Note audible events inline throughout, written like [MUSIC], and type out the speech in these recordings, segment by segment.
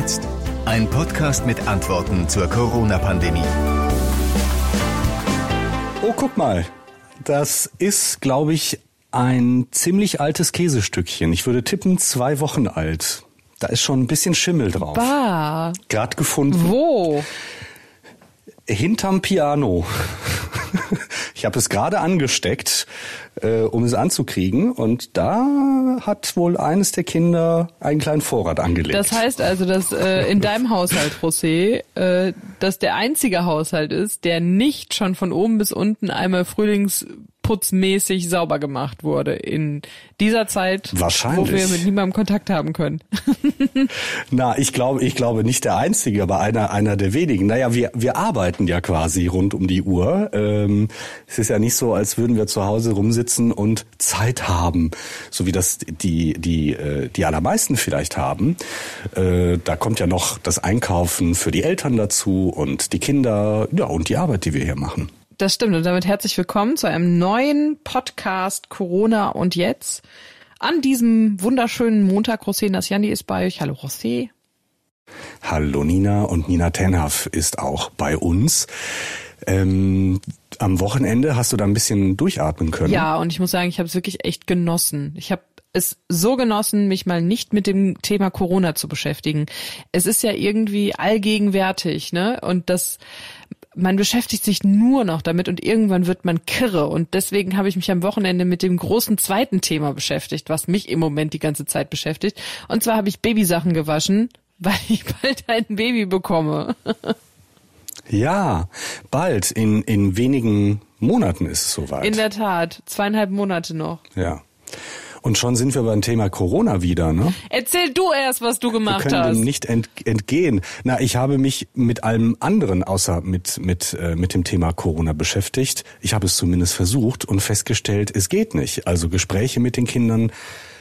jetzt? Ein Podcast mit Antworten zur Corona-Pandemie. Oh, guck mal. Das ist, glaube ich, ein ziemlich altes Käsestückchen. Ich würde tippen, zwei Wochen alt. Da ist schon ein bisschen Schimmel drauf. Bah. Gerade gefunden. Wo? Hinterm Piano. [LAUGHS] Ich habe es gerade angesteckt, äh, um es anzukriegen. Und da hat wohl eines der Kinder einen kleinen Vorrat angelegt. Das heißt also, dass äh, in [LAUGHS] deinem Haushalt, José, äh, dass der einzige Haushalt ist, der nicht schon von oben bis unten einmal frühlingsputzmäßig sauber gemacht wurde in dieser Zeit, Wahrscheinlich. wo wir mit niemandem Kontakt haben können. [LAUGHS] Na, ich glaube, ich glaube nicht der einzige, aber einer einer der wenigen. Naja, wir wir arbeiten ja quasi rund um die Uhr. Ähm, es ist ja nicht so, als würden wir zu Hause rumsitzen und Zeit haben, so wie das die die äh, die allermeisten vielleicht haben. Äh, da kommt ja noch das Einkaufen für die Eltern dazu und die Kinder, ja und die Arbeit, die wir hier machen. Das stimmt. Und damit herzlich willkommen zu einem neuen Podcast Corona und jetzt. An diesem wunderschönen Montag, José Nasjandi ist bei euch. Hallo José. Hallo Nina und Nina Tenhaff ist auch bei uns. Ähm, am Wochenende hast du da ein bisschen durchatmen können. Ja, und ich muss sagen, ich habe es wirklich echt genossen. Ich habe es so genossen, mich mal nicht mit dem Thema Corona zu beschäftigen. Es ist ja irgendwie allgegenwärtig, ne? Und das man beschäftigt sich nur noch damit und irgendwann wird man kirre. Und deswegen habe ich mich am Wochenende mit dem großen zweiten Thema beschäftigt, was mich im Moment die ganze Zeit beschäftigt. Und zwar habe ich Babysachen gewaschen, [LAUGHS] weil ich bald ein Baby bekomme. Ja, bald, in, in wenigen Monaten ist es soweit. In der Tat, zweieinhalb Monate noch. ja. Und schon sind wir beim Thema Corona wieder, ne? Erzähl du erst, was du Wir gemacht können hast. dem nicht ent, entgehen. Na, ich habe mich mit allem anderen außer mit mit äh, mit dem Thema Corona beschäftigt. Ich habe es zumindest versucht und festgestellt, es geht nicht. Also Gespräche mit den Kindern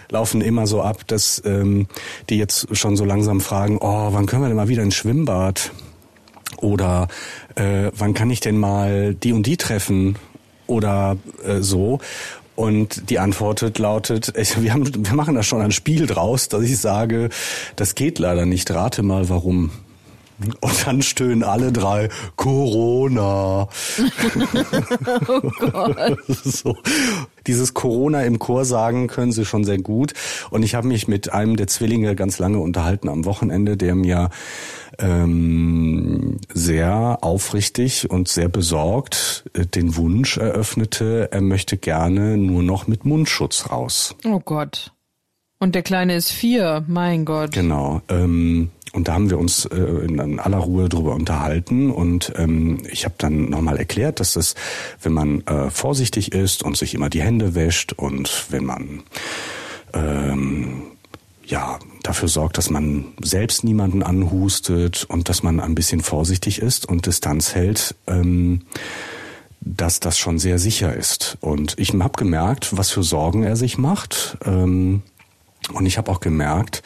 laufen immer so ab, dass ähm, die jetzt schon so langsam fragen, oh, wann können wir denn mal wieder ins Schwimmbad? Oder äh, wann kann ich denn mal die und die treffen? Oder äh, so. Und die Antwort lautet, ich, wir, haben, wir machen da schon ein Spiel draus, dass ich sage, das geht leider nicht. Rate mal warum. Und dann stöhnen alle drei Corona. [LAUGHS] oh Gott. [LAUGHS] so. Dieses Corona im Chor sagen können sie schon sehr gut. Und ich habe mich mit einem der Zwillinge ganz lange unterhalten am Wochenende, der mir ähm, sehr aufrichtig und sehr besorgt äh, den Wunsch eröffnete, er möchte gerne nur noch mit Mundschutz raus. Oh Gott. Und der Kleine ist vier, mein Gott. Genau. Ähm, und da haben wir uns äh, in aller Ruhe drüber unterhalten und ähm, ich habe dann nochmal erklärt, dass das, wenn man äh, vorsichtig ist und sich immer die Hände wäscht und wenn man ähm, ja dafür sorgt, dass man selbst niemanden anhustet und dass man ein bisschen vorsichtig ist und Distanz hält, ähm, dass das schon sehr sicher ist. Und ich habe gemerkt, was für Sorgen er sich macht. Ähm, und ich habe auch gemerkt,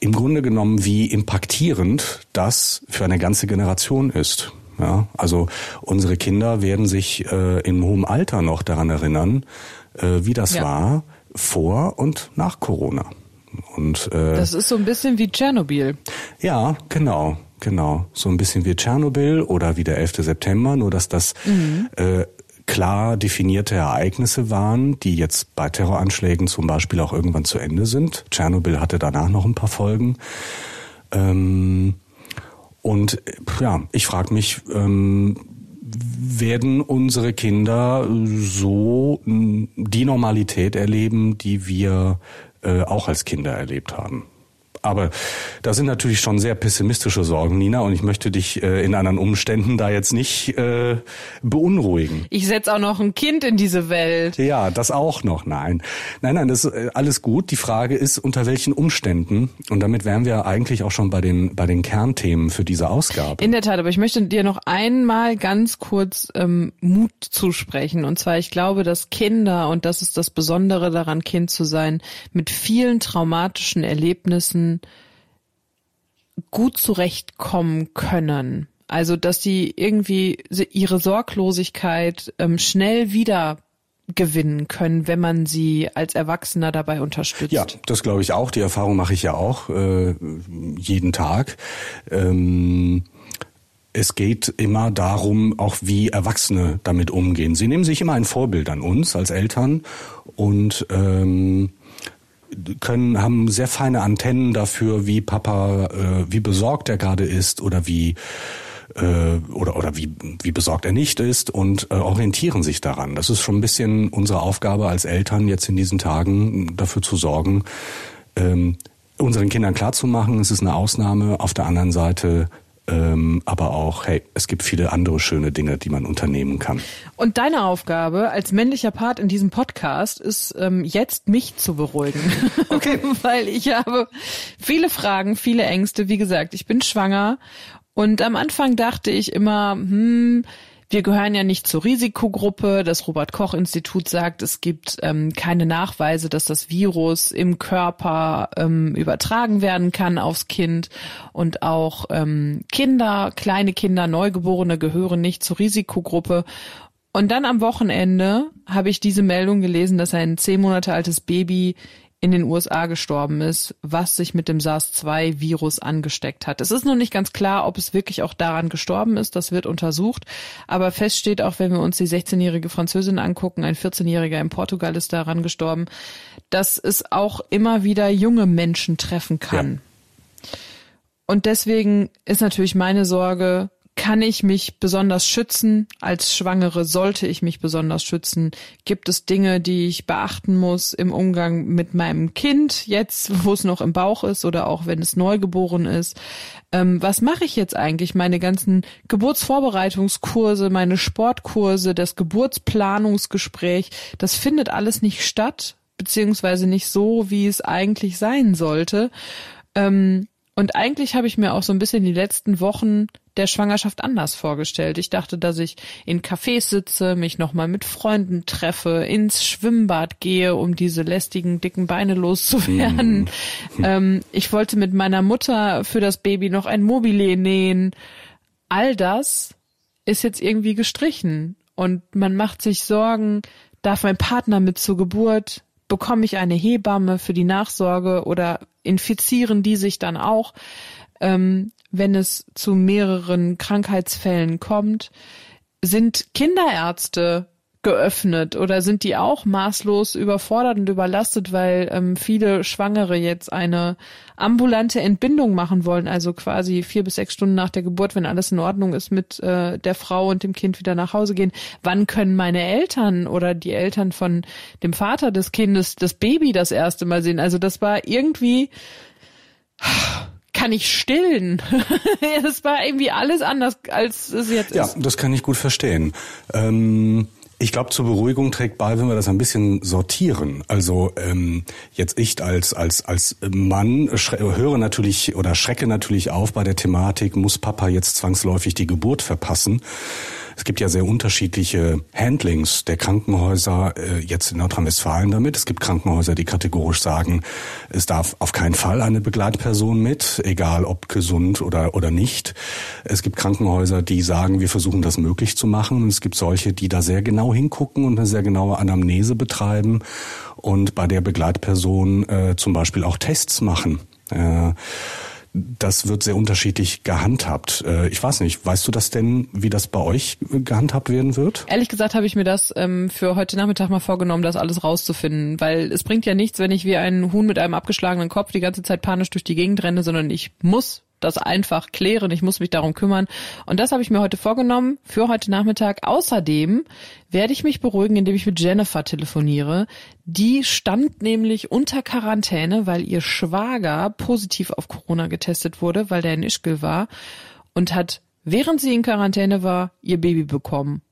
im Grunde genommen, wie impaktierend das für eine ganze Generation ist. Ja, also unsere Kinder werden sich äh, im hohen Alter noch daran erinnern, äh, wie das Ja. war vor und nach Corona. Und äh, Das ist so ein bisschen wie Tschernobyl. ja, genau, genau. So ein bisschen wie Tschernobyl oder wie der 11. September, nur dass das äh, klar definierte Ereignisse waren, die jetzt bei Terroranschlägen zum Beispiel auch irgendwann zu Ende sind. Tschernobyl hatte danach noch ein paar Folgen. Ähm, und äh, ja, ich frage mich, ähm, werden unsere Kinder so mh, die Normalität erleben, die wir äh, auch als Kinder erlebt haben? Aber da sind natürlich schon sehr pessimistische Sorgen, Nina, und ich möchte dich äh, in anderen Umständen da jetzt nicht äh, beunruhigen. Ich setz auch noch ein Kind in diese Welt. Ja, das auch noch. Nein, nein, nein, das ist äh, alles gut. Die Frage ist, unter welchen Umständen? Und damit wären wir eigentlich auch schon bei den bei den Kernthemen für diese Ausgabe. In der Tat, aber ich möchte dir noch einmal ganz kurz ähm, Mut zusprechen. Und zwar, ich glaube, dass Kinder, und das ist das Besondere daran, Kind zu sein, mit vielen traumatischen Erlebnissen gut zurechtkommen können. Also, dass sie irgendwie ihre Sorglosigkeit ähm, schnell wieder gewinnen können, wenn man sie als Erwachsener dabei unterstützt. Ja, das glaube ich auch. Die Erfahrung mache ich ja auch äh, jeden Tag. Ähm es geht immer darum, auch wie Erwachsene damit umgehen. Sie nehmen sich immer ein Vorbild an uns als Eltern und ähm, können haben sehr feine Antennen dafür, wie Papa, äh, wie besorgt er gerade ist oder wie äh, oder oder wie wie besorgt er nicht ist und äh, orientieren sich daran. Das ist schon ein bisschen unsere Aufgabe als Eltern jetzt in diesen Tagen dafür zu sorgen, ähm, unseren Kindern klarzumachen, es ist eine Ausnahme. Auf der anderen Seite ähm, aber auch, hey, es gibt viele andere schöne Dinge, die man unternehmen kann. Und deine Aufgabe als männlicher Part in diesem Podcast ist ähm, jetzt mich zu beruhigen. [LAUGHS] Okay. Weil ich habe viele Fragen, viele Ängste. Wie gesagt, ich bin schwanger und am Anfang dachte ich immer, hm, wir gehören ja nicht zur Risikogruppe. Das Robert Koch Institut sagt, es gibt ähm, keine Nachweise, dass das Virus im Körper ähm, übertragen werden kann aufs Kind. Und auch ähm, Kinder, kleine Kinder, Neugeborene gehören nicht zur Risikogruppe. Und dann am Wochenende habe ich diese Meldung gelesen, dass ein zehn Monate altes Baby in den USA gestorben ist, was sich mit dem SARS-2-Virus angesteckt hat. Es ist noch nicht ganz klar, ob es wirklich auch daran gestorben ist. Das wird untersucht. Aber fest steht auch, wenn wir uns die 16-jährige Französin angucken, ein 14-jähriger in Portugal ist daran gestorben, dass es auch immer wieder junge Menschen treffen kann. Ja. Und deswegen ist natürlich meine Sorge, kann ich mich besonders schützen? Als Schwangere sollte ich mich besonders schützen? Gibt es Dinge, die ich beachten muss im Umgang mit meinem Kind, jetzt wo es noch im Bauch ist oder auch wenn es neugeboren ist? Ähm, was mache ich jetzt eigentlich? Meine ganzen Geburtsvorbereitungskurse, meine Sportkurse, das Geburtsplanungsgespräch, das findet alles nicht statt, beziehungsweise nicht so, wie es eigentlich sein sollte. Ähm, und eigentlich habe ich mir auch so ein bisschen die letzten Wochen der Schwangerschaft anders vorgestellt. Ich dachte, dass ich in Cafés sitze, mich nochmal mit Freunden treffe, ins Schwimmbad gehe, um diese lästigen, dicken Beine loszuwerden. Mhm. [LAUGHS] Ähm, ich wollte mit meiner Mutter für das Baby noch ein Mobile nähen. All das ist jetzt irgendwie gestrichen. Und man macht sich Sorgen, darf mein Partner mit zur Geburt? Bekomme ich eine Hebamme für die Nachsorge oder infizieren die sich dann auch, ähm, wenn es zu mehreren Krankheitsfällen kommt. Sind Kinderärzte geöffnet oder sind die auch maßlos überfordert und überlastet, weil ähm, viele Schwangere jetzt eine ambulante Entbindung machen wollen, also quasi vier bis sechs Stunden nach der Geburt, wenn alles in Ordnung ist, mit äh, der Frau und dem Kind wieder nach Hause gehen. Wann können meine Eltern oder die Eltern von dem Vater des Kindes das Baby das erste Mal sehen? Also das war irgendwie kann ich stillen. [LAUGHS] das war irgendwie alles anders, als es jetzt ja, ist. Ja, das kann ich gut verstehen. Ähm ich glaube, zur Beruhigung trägt bei, wenn wir das ein bisschen sortieren. Also ähm, jetzt ich als als als Mann höre natürlich oder schrecke natürlich auf bei der Thematik, muss Papa jetzt zwangsläufig die Geburt verpassen? Es gibt ja sehr unterschiedliche Handlings der Krankenhäuser äh, jetzt in Nordrhein-Westfalen damit. Es gibt Krankenhäuser, die kategorisch sagen, es darf auf keinen Fall eine Begleitperson mit, egal ob gesund oder, oder nicht. Es gibt Krankenhäuser, die sagen, wir versuchen das möglich zu machen. Und es gibt solche, die da sehr genau hingucken und eine sehr genaue Anamnese betreiben und bei der Begleitperson äh, zum Beispiel auch Tests machen. Äh, das wird sehr unterschiedlich gehandhabt. Äh, ich weiß nicht, weißt du das denn, wie das bei euch gehandhabt werden wird? Ehrlich gesagt habe ich mir das ähm, für heute Nachmittag mal vorgenommen, das alles rauszufinden, weil es bringt ja nichts, wenn ich wie ein Huhn mit einem abgeschlagenen Kopf die ganze Zeit panisch durch die Gegend renne, sondern ich muss das einfach klären. Ich muss mich darum kümmern. Und das habe ich mir heute vorgenommen für heute Nachmittag. Außerdem werde ich mich beruhigen, indem ich mit Jennifer telefoniere. Die stand nämlich unter Quarantäne, weil ihr Schwager positiv auf Corona getestet wurde, weil der in Ischgl war und hat, während sie in Quarantäne war, ihr Baby bekommen.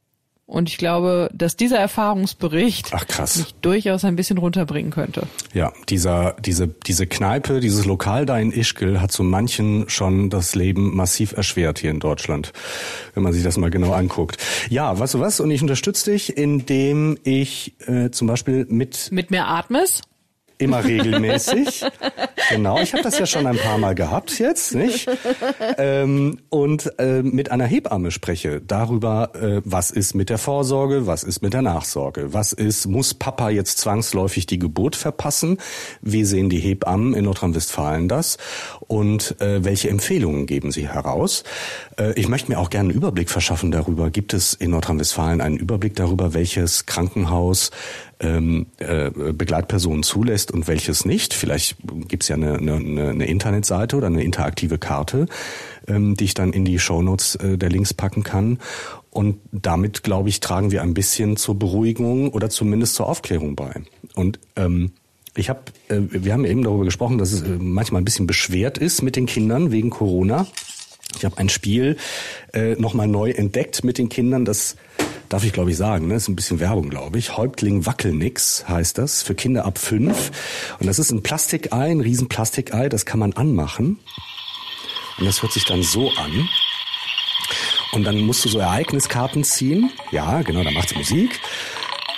Und ich glaube, dass dieser Erfahrungsbericht Ach, krass. mich durchaus ein bisschen runterbringen könnte. Ja, dieser, diese, diese Kneipe, dieses Lokal da in Ischgl hat so manchen schon das Leben massiv erschwert hier in Deutschland, wenn man sich das mal genau anguckt. Ja, weißt du was? Und ich unterstütze dich, indem ich äh, zum Beispiel mit... Mit mehr Atmes? Immer regelmäßig. genau, ich habe das ja schon ein paar Mal gehabt jetzt, nicht? Ähm, und äh, mit einer Hebamme spreche darüber, äh, was ist mit der Vorsorge, was ist mit der Nachsorge, was ist, muss Papa jetzt zwangsläufig die Geburt verpassen? Wie sehen die Hebammen in Nordrhein-Westfalen das? Und äh, welche Empfehlungen geben sie heraus? Äh, ich möchte mir auch gerne einen Überblick verschaffen darüber. Gibt es in Nordrhein-Westfalen einen Überblick darüber, welches Krankenhaus ähm, äh, Begleitpersonen zulässt und welches nicht. Vielleicht gibt's ja eine, eine, eine Internetseite oder eine interaktive Karte, ähm, die ich dann in die Shownotes äh, der Links packen kann. Und damit, glaube ich, tragen wir ein bisschen zur Beruhigung oder zumindest zur Aufklärung bei. Und ähm, ich habe, äh, wir haben eben darüber gesprochen, dass es äh, manchmal ein bisschen beschwert ist mit den Kindern wegen Corona. Ich habe ein Spiel äh, nochmal neu entdeckt mit den Kindern, das darf ich glaube ich sagen, ne? Ist ein bisschen Werbung, glaube ich. Häuptling Wackelnix heißt das, für Kinder ab fünf. Und das ist ein Plastikei, ein riesen Plastikei, das kann man anmachen. Und das hört sich dann so an. Und dann musst du so Ereigniskarten ziehen. Ja, genau, da macht's Musik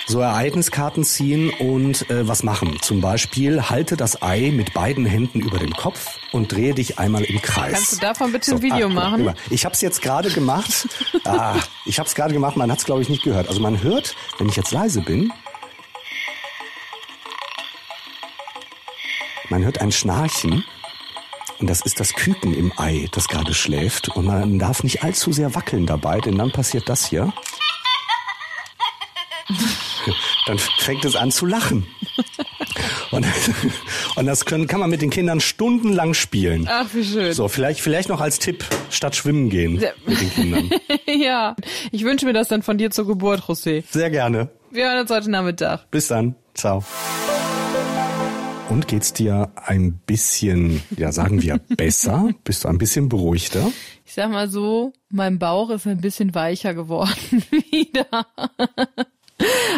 so Ereigniskarten ziehen und äh, was machen. Zum Beispiel halte das Ei mit beiden Händen über dem Kopf und drehe dich einmal im Kreis. Kannst du davon bitte so, ein Video ah, machen? Ich habe es jetzt gerade gemacht. [LAUGHS] ah, ich habe es gerade gemacht, man hat es glaube ich nicht gehört. Also man hört, wenn ich jetzt leise bin, man hört ein Schnarchen. Und das ist das Küken im Ei, das gerade schläft. Und man darf nicht allzu sehr wackeln dabei, denn dann passiert das hier. Dann fängt es an zu lachen. Und, und das können, kann man mit den Kindern stundenlang spielen. Ach, wie schön. So, vielleicht, vielleicht noch als Tipp, statt schwimmen gehen ja. mit den Kindern. [LAUGHS] ja, ich wünsche mir das dann von dir zur Geburt, José. Sehr gerne. Wir hören uns heute Nachmittag. Bis dann. Ciao. Und geht's dir ein bisschen, ja sagen wir, [LAUGHS] besser? Bist du ein bisschen beruhigter? Ich sag mal so, mein Bauch ist ein bisschen weicher geworden [LAUGHS] wieder.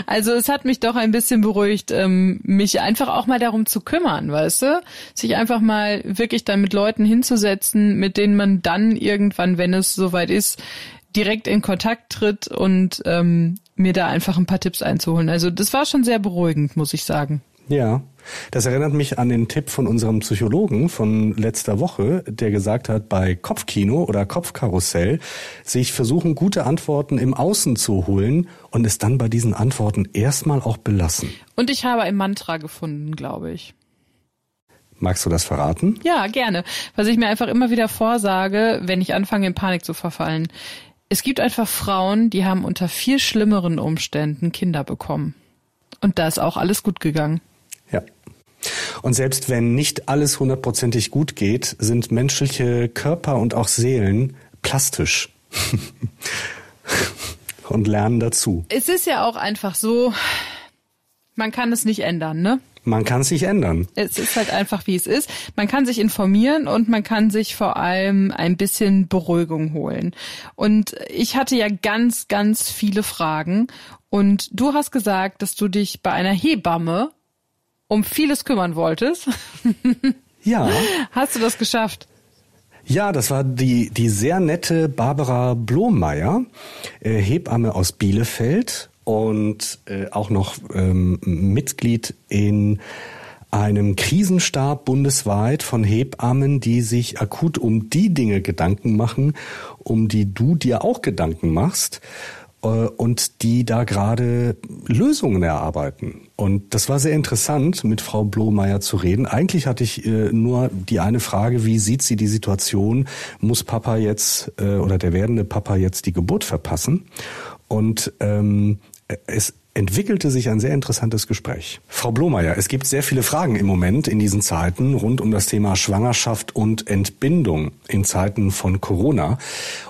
Also es hat mich doch ein bisschen beruhigt, ähm, mich einfach auch mal darum zu kümmern, weißt du? Sich einfach mal wirklich dann mit Leuten hinzusetzen, mit denen man dann irgendwann, wenn es soweit ist, direkt in Kontakt tritt und ähm, mir da einfach ein paar Tipps einzuholen. Also das war schon sehr beruhigend, muss ich sagen. Ja, das erinnert mich an den Tipp von unserem Psychologen von letzter Woche, der gesagt hat, bei Kopfkino oder Kopfkarussell sich versuchen, gute Antworten im Außen zu holen und es dann bei diesen Antworten erstmal auch belassen. Und ich habe ein Mantra gefunden, glaube ich. Magst du das verraten? Ja, gerne. Was ich mir einfach immer wieder vorsage, wenn ich anfange in Panik zu verfallen. Es gibt einfach Frauen, die haben unter viel schlimmeren Umständen Kinder bekommen. Und da ist auch alles gut gegangen. Und selbst wenn nicht alles hundertprozentig gut geht, sind menschliche Körper und auch Seelen plastisch. [LAUGHS] und lernen dazu. Es ist ja auch einfach so, man kann es nicht ändern, ne? Man kann es nicht ändern. Es ist halt einfach, wie es ist. Man kann sich informieren und man kann sich vor allem ein bisschen Beruhigung holen. Und ich hatte ja ganz, ganz viele Fragen. Und du hast gesagt, dass du dich bei einer Hebamme um vieles kümmern wolltest. [LAUGHS] Ja. Hast du das geschafft? Ja, das war die, die sehr nette Barbara Blomeyer, äh, Hebamme aus Bielefeld und äh, auch noch ähm, Mitglied in einem Krisenstab bundesweit von Hebammen, die sich akut um die Dinge Gedanken machen, um die du dir auch Gedanken machst. Äh, und die da gerade Lösungen erarbeiten. Und das war sehr interessant, mit Frau Blomeyer zu reden. Eigentlich hatte ich äh, nur die eine Frage, wie sieht sie die Situation? Muss Papa jetzt äh, oder der werdende Papa jetzt die Geburt verpassen? Und ähm, es entwickelte sich ein sehr interessantes Gespräch. Frau Blomeyer, es gibt sehr viele Fragen im Moment in diesen Zeiten rund um das Thema Schwangerschaft und Entbindung in Zeiten von Corona.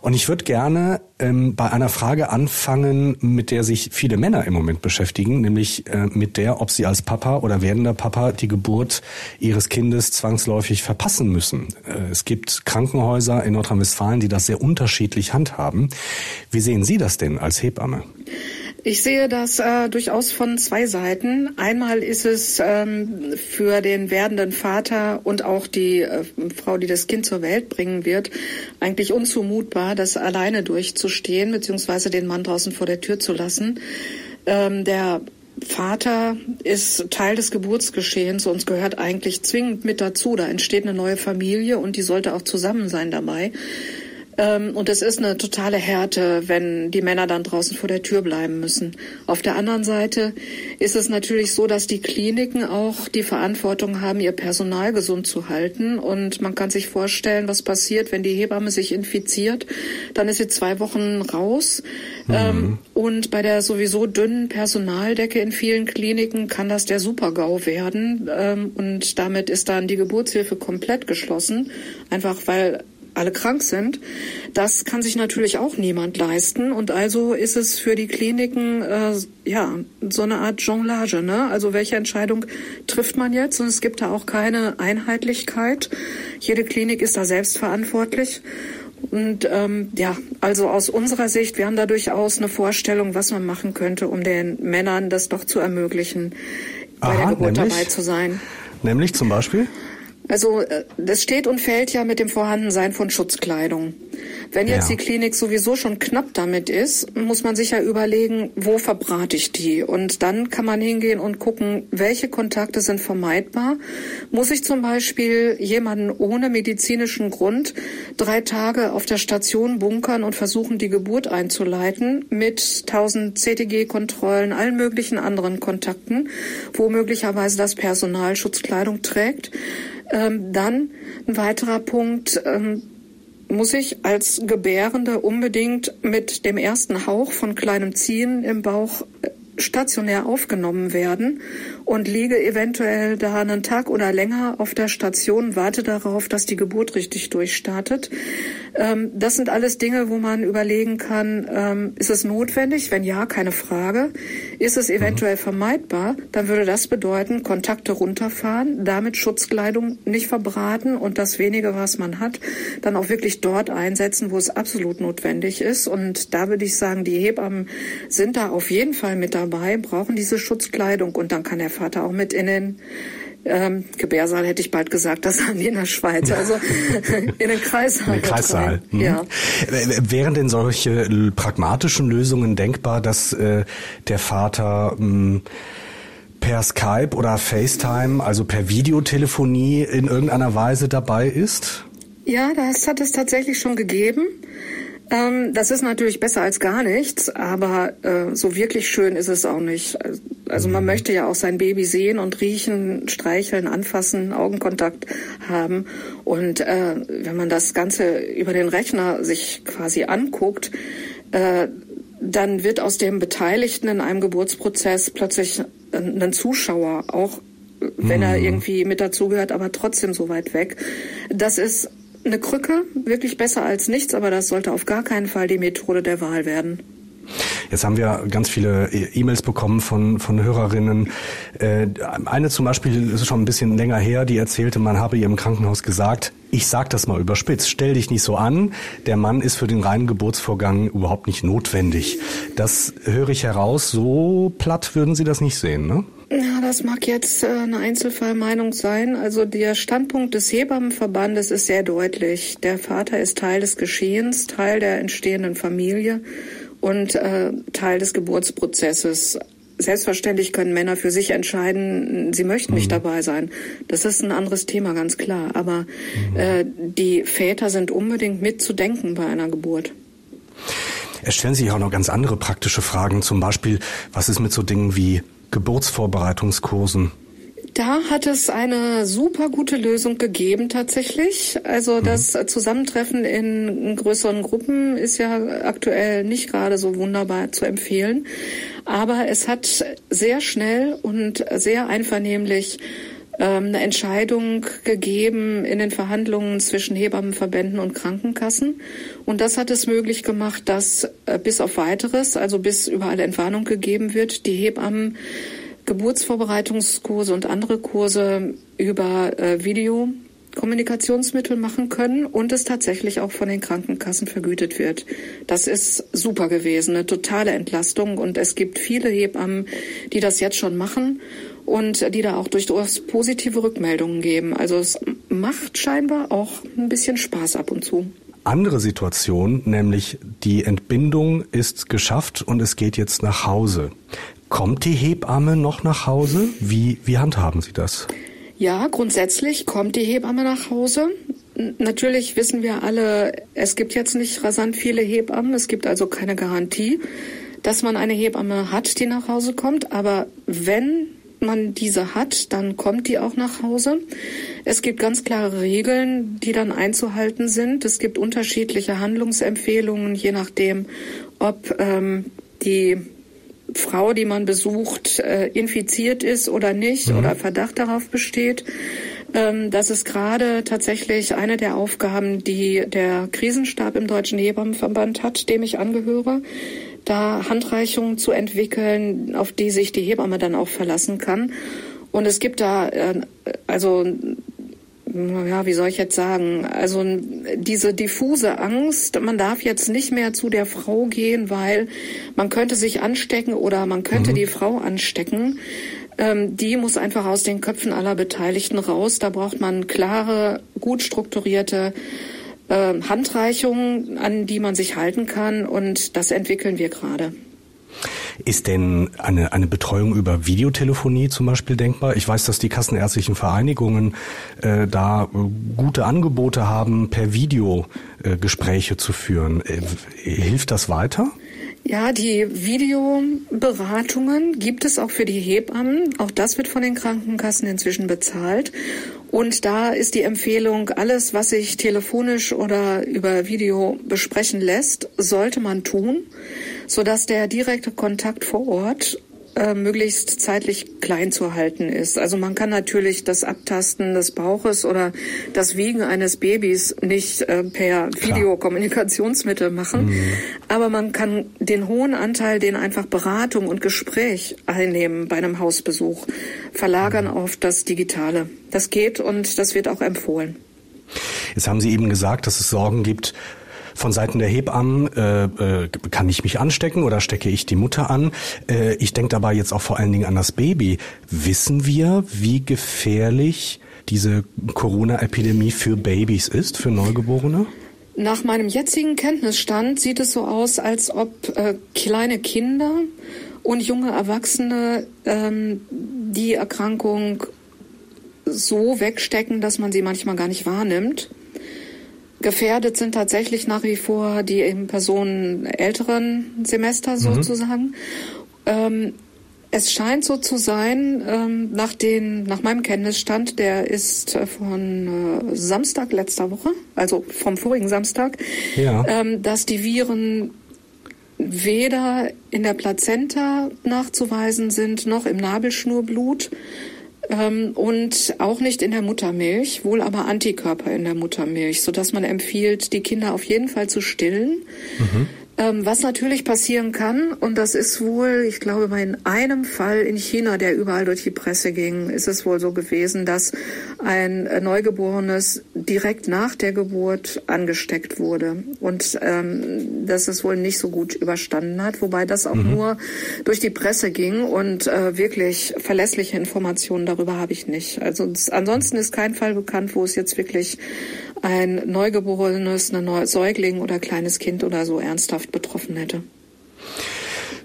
Und ich würde gerne ähm, bei einer Frage anfangen, mit der sich viele Männer im Moment beschäftigen, nämlich äh, mit der, ob sie als Papa oder werdender Papa die Geburt ihres Kindes zwangsläufig verpassen müssen. Äh, es gibt Krankenhäuser in Nordrhein-Westfalen, die das sehr unterschiedlich handhaben. Wie sehen Sie das denn als Hebamme? Ich sehe das äh, durchaus von zwei Seiten. Einmal ist es ähm, für den werdenden Vater und auch die äh, Frau, die das Kind zur Welt bringen wird, eigentlich unzumutbar, das alleine durchzustehen, beziehungsweise den Mann draußen vor der Tür zu lassen. Ähm, der Vater ist Teil des Geburtsgeschehens und gehört eigentlich zwingend mit dazu. Da entsteht eine neue Familie und die sollte auch zusammen sein dabei. Ähm, und es ist eine totale Härte, wenn die Männer dann draußen vor der Tür bleiben müssen. Auf der anderen Seite ist es natürlich so, dass die Kliniken auch die Verantwortung haben, ihr Personal gesund zu halten. Und man kann sich vorstellen, was passiert, wenn die Hebamme sich infiziert. Dann ist sie zwei Wochen raus. Mhm. Ähm, und bei der sowieso dünnen Personaldecke in vielen Kliniken kann das der Supergau werden. Ähm, und damit ist dann die Geburtshilfe komplett geschlossen. Einfach weil alle krank sind. Das kann sich natürlich auch niemand leisten. Und also ist es für die Kliniken äh, ja so eine Art Jonglage. Ne? Also welche Entscheidung trifft man jetzt? Und es gibt da auch keine Einheitlichkeit. Jede Klinik ist da selbst verantwortlich. Und ähm, ja, also aus unserer Sicht, wir haben da durchaus eine Vorstellung, was man machen könnte, um den Männern das doch zu ermöglichen, bei Aha, der Geburt nämlich, dabei zu sein. Nämlich zum Beispiel? Also äh, das steht und fällt ja mit dem Vorhandensein von Schutzkleidung. Wenn jetzt ja. die Klinik sowieso schon knapp damit ist, muss man sich ja überlegen, wo verbrate ich die? Und dann kann man hingehen und gucken, welche Kontakte sind vermeidbar. Muss ich zum Beispiel jemanden ohne medizinischen Grund drei Tage auf der Station bunkern und versuchen, die Geburt einzuleiten mit 1000 CTG-Kontrollen, allen möglichen anderen Kontakten, wo möglicherweise das Personal Schutzkleidung trägt? Ähm, dann ein weiterer Punkt, ähm, muss ich als Gebärende unbedingt mit dem ersten Hauch von kleinem Ziehen im Bauch äh, stationär aufgenommen werden und liege eventuell da einen Tag oder länger auf der Station, warte darauf, dass die Geburt richtig durchstartet. Ähm, das sind alles Dinge, wo man überlegen kann, ähm, ist es notwendig? Wenn ja, keine Frage. Ist es eventuell mhm. vermeidbar? Dann würde das bedeuten, Kontakte runterfahren, damit Schutzkleidung nicht verbraten und das wenige, was man hat, dann auch wirklich dort einsetzen, wo es absolut notwendig ist. Und da würde ich sagen, die Hebammen sind da auf jeden Fall mit dabei brauchen diese Schutzkleidung und dann kann der Vater auch mit in den ähm, Gebärsaal hätte ich bald gesagt, das haben die in der Schweiz, also [LAUGHS] in den Kreissaal. In den Kreissaal. Mhm. Ja. Wären denn solche pragmatischen Lösungen denkbar, dass äh, der Vater mh, hm, per Skype oder FaceTime, also per Videotelefonie in irgendeiner Weise dabei ist? Ja, das hat es tatsächlich schon gegeben. Ähm, das ist natürlich besser als gar nichts, aber äh, so wirklich schön ist es auch nicht. Also man mhm. möchte ja auch sein Baby sehen und riechen, streicheln, anfassen, Augenkontakt haben. Und äh, wenn man das Ganze über den Rechner sich quasi anguckt, äh, dann wird aus dem Beteiligten in einem Geburtsprozess plötzlich ein Zuschauer, auch wenn er mhm. irgendwie mit dazugehört, aber trotzdem so weit weg. Das ist eine Krücke, wirklich besser als nichts, aber das sollte auf gar keinen Fall die Methode der Wahl werden. Jetzt haben wir ganz viele e- E-Mails bekommen von, von Hörerinnen. Äh, eine zum Beispiel ist schon ein bisschen länger her, die erzählte, man habe ihr im Krankenhaus gesagt, ich sag das mal überspitzt, stell dich nicht so an, der Mann ist für den reinen Geburtsvorgang überhaupt nicht notwendig. Das höre ich heraus, so platt würden Sie das nicht sehen, ne? Ja, das mag jetzt äh, eine Einzelfallmeinung sein. Also der Standpunkt des Hebammenverbandes ist sehr deutlich. Der Vater ist Teil des Geschehens, Teil der entstehenden Familie und äh, Teil des Geburtsprozesses. Selbstverständlich können Männer für sich entscheiden, sie möchten nicht mhm. dabei sein. Das ist ein anderes Thema, ganz klar. Aber mhm. äh, die Väter sind unbedingt mitzudenken bei einer Geburt. Es stellen sich auch noch ganz andere praktische Fragen. Zum Beispiel, was ist mit so Dingen wie Geburtsvorbereitungskursen? Da hat es eine super gute Lösung gegeben tatsächlich. Also mhm. das Zusammentreffen in größeren Gruppen ist ja aktuell nicht gerade so wunderbar zu empfehlen. Aber es hat sehr schnell und sehr einvernehmlich eine Entscheidung gegeben in den Verhandlungen zwischen Hebammenverbänden und Krankenkassen. Und das hat es möglich gemacht, dass äh, bis auf weiteres, also bis überall Entwarnung gegeben wird, die Hebammen Geburtsvorbereitungskurse und andere Kurse über äh, Video Kommunikationsmittel machen können und es tatsächlich auch von den Krankenkassen vergütet wird. Das ist super gewesen, eine totale Entlastung und es gibt viele Hebammen, die das jetzt schon machen und die da auch durchaus positive Rückmeldungen geben. Also es macht scheinbar auch ein bisschen Spaß ab und zu. Andere Situation, nämlich die Entbindung ist geschafft und es geht jetzt nach Hause. Kommt die Hebamme noch nach Hause? Wie, wie handhaben Sie das? Ja, grundsätzlich kommt die Hebamme nach Hause. Natürlich wissen wir alle, es gibt jetzt nicht rasant viele Hebammen. Es gibt also keine Garantie, dass man eine Hebamme hat, die nach Hause kommt. Aber wenn man diese hat, dann kommt die auch nach Hause. Es gibt ganz klare Regeln, die dann einzuhalten sind. Es gibt unterschiedliche Handlungsempfehlungen, je nachdem, ob ähm, die Frau, die man besucht, äh, infiziert ist oder nicht mhm. oder Verdacht darauf besteht. Ähm, das ist gerade tatsächlich eine der Aufgaben, die der Krisenstab im Deutschen Hebammenverband hat, dem ich angehöre, da Handreichungen zu entwickeln, auf die sich die Hebamme dann auch verlassen kann. Und es gibt da äh, also ja, wie soll ich jetzt sagen? Also diese diffuse Angst, man darf jetzt nicht mehr zu der Frau gehen, weil man könnte sich anstecken oder man könnte mhm. die Frau anstecken. Ähm, die muss einfach aus den Köpfen aller Beteiligten raus. Da braucht man klare, gut strukturierte äh, Handreichungen, an die man sich halten kann. Und das entwickeln wir gerade. Ist denn eine, eine Betreuung über Videotelefonie zum Beispiel denkbar? Ich weiß, dass die kassenärztlichen Vereinigungen äh, da äh, gute Angebote haben, per Video äh, Gespräche zu führen. Äh, hilft das weiter? Ja, die Videoberatungen gibt es auch für die Hebammen. Auch das wird von den Krankenkassen inzwischen bezahlt. Und da ist die Empfehlung, alles, was sich telefonisch oder über Video besprechen lässt, sollte man tun, sodass der direkte Kontakt vor Ort äh, möglichst zeitlich klein zu halten ist. Also man kann natürlich das Abtasten des Bauches oder das Wiegen eines Babys nicht äh, per Videokommunikationsmittel machen, mhm. aber man kann den hohen Anteil, den einfach Beratung und Gespräch einnehmen bei einem Hausbesuch, verlagern mhm. auf das Digitale. Das geht und das wird auch empfohlen. Jetzt haben Sie eben gesagt, dass es Sorgen gibt von Seiten der Hebammen, äh, äh, kann ich mich anstecken oder stecke ich die Mutter an? Äh, ich denke dabei jetzt auch vor allen Dingen an das Baby. Wissen wir, wie gefährlich diese Corona-Epidemie für Babys ist, für Neugeborene? Nach meinem jetzigen Kenntnisstand sieht es so aus, als ob äh, kleine Kinder und junge Erwachsene ähm, die Erkrankung so wegstecken, dass man sie manchmal gar nicht wahrnimmt. Gefährdet sind tatsächlich nach wie vor die eben Personen älteren Semester mhm. sozusagen. Mhm. Ähm, es scheint so zu sein, ähm, nach, den, nach meinem Kenntnisstand, der ist äh, von äh, Samstag letzter Woche, also vom vorigen Samstag, ja. ähm, dass die Viren weder in der Plazenta nachzuweisen sind, noch im Nabelschnurblut ähm, und auch nicht in der Muttermilch, wohl aber Antikörper in der Muttermilch, sodass man empfiehlt, die Kinder auf jeden Fall zu stillen. Mhm. Ähm, was natürlich passieren kann, und das ist wohl, ich glaube, in einem Fall in China, der überall durch die Presse ging, ist es wohl so gewesen, dass ein äh, Neugeborenes direkt nach der Geburt angesteckt wurde und ähm, dass es wohl nicht so gut überstanden hat, wobei das auch mhm. nur durch die Presse ging und äh, wirklich verlässliche Informationen darüber habe ich nicht. Also ansonsten ist kein Fall bekannt, wo es jetzt wirklich ein Neugeborenes, eine Säugling oder kleines Kind oder so ernsthaft betroffen hätte.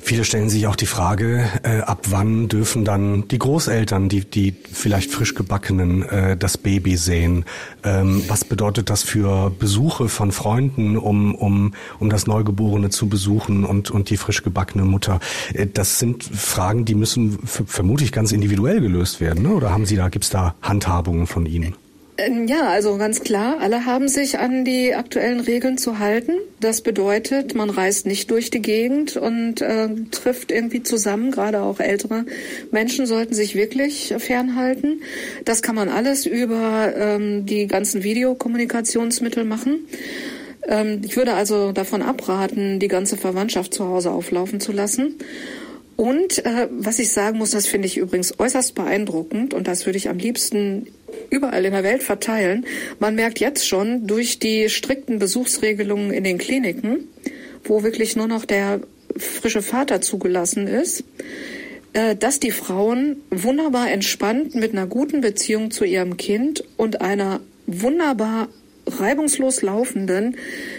Viele stellen sich auch die Frage, äh, ab wann dürfen dann die Großeltern, die, die vielleicht frisch gebackenen, äh, das Baby sehen? Ähm, was bedeutet das für Besuche von Freunden, um, um, um das Neugeborene zu besuchen und, und die frisch gebackene Mutter? Äh, das sind Fragen, die müssen vermutlich ganz individuell gelöst werden, ne? oder haben Sie da, gibt's da Handhabungen von Ihnen? Ähm, ja, also ganz klar, alle haben sich an die aktuellen Regeln zu halten. Das bedeutet, man reist nicht durch die Gegend und äh, trifft irgendwie zusammen. Gerade auch ältere Menschen sollten sich wirklich fernhalten. Das kann man alles über ähm, die ganzen Videokommunikationsmittel machen. Ähm, ich würde also davon abraten, die ganze Verwandtschaft zu Hause auflaufen zu lassen. Und äh, was ich sagen muss, das finde ich übrigens äußerst beeindruckend und das würde ich am liebsten überall in der Welt verteilen. Man merkt jetzt schon durch die strikten Besuchsregelungen in den Kliniken, wo wirklich nur noch der frische Vater zugelassen ist, äh, dass die Frauen wunderbar entspannt mit einer guten Beziehung zu ihrem Kind und einer wunderbar reibungslos laufenden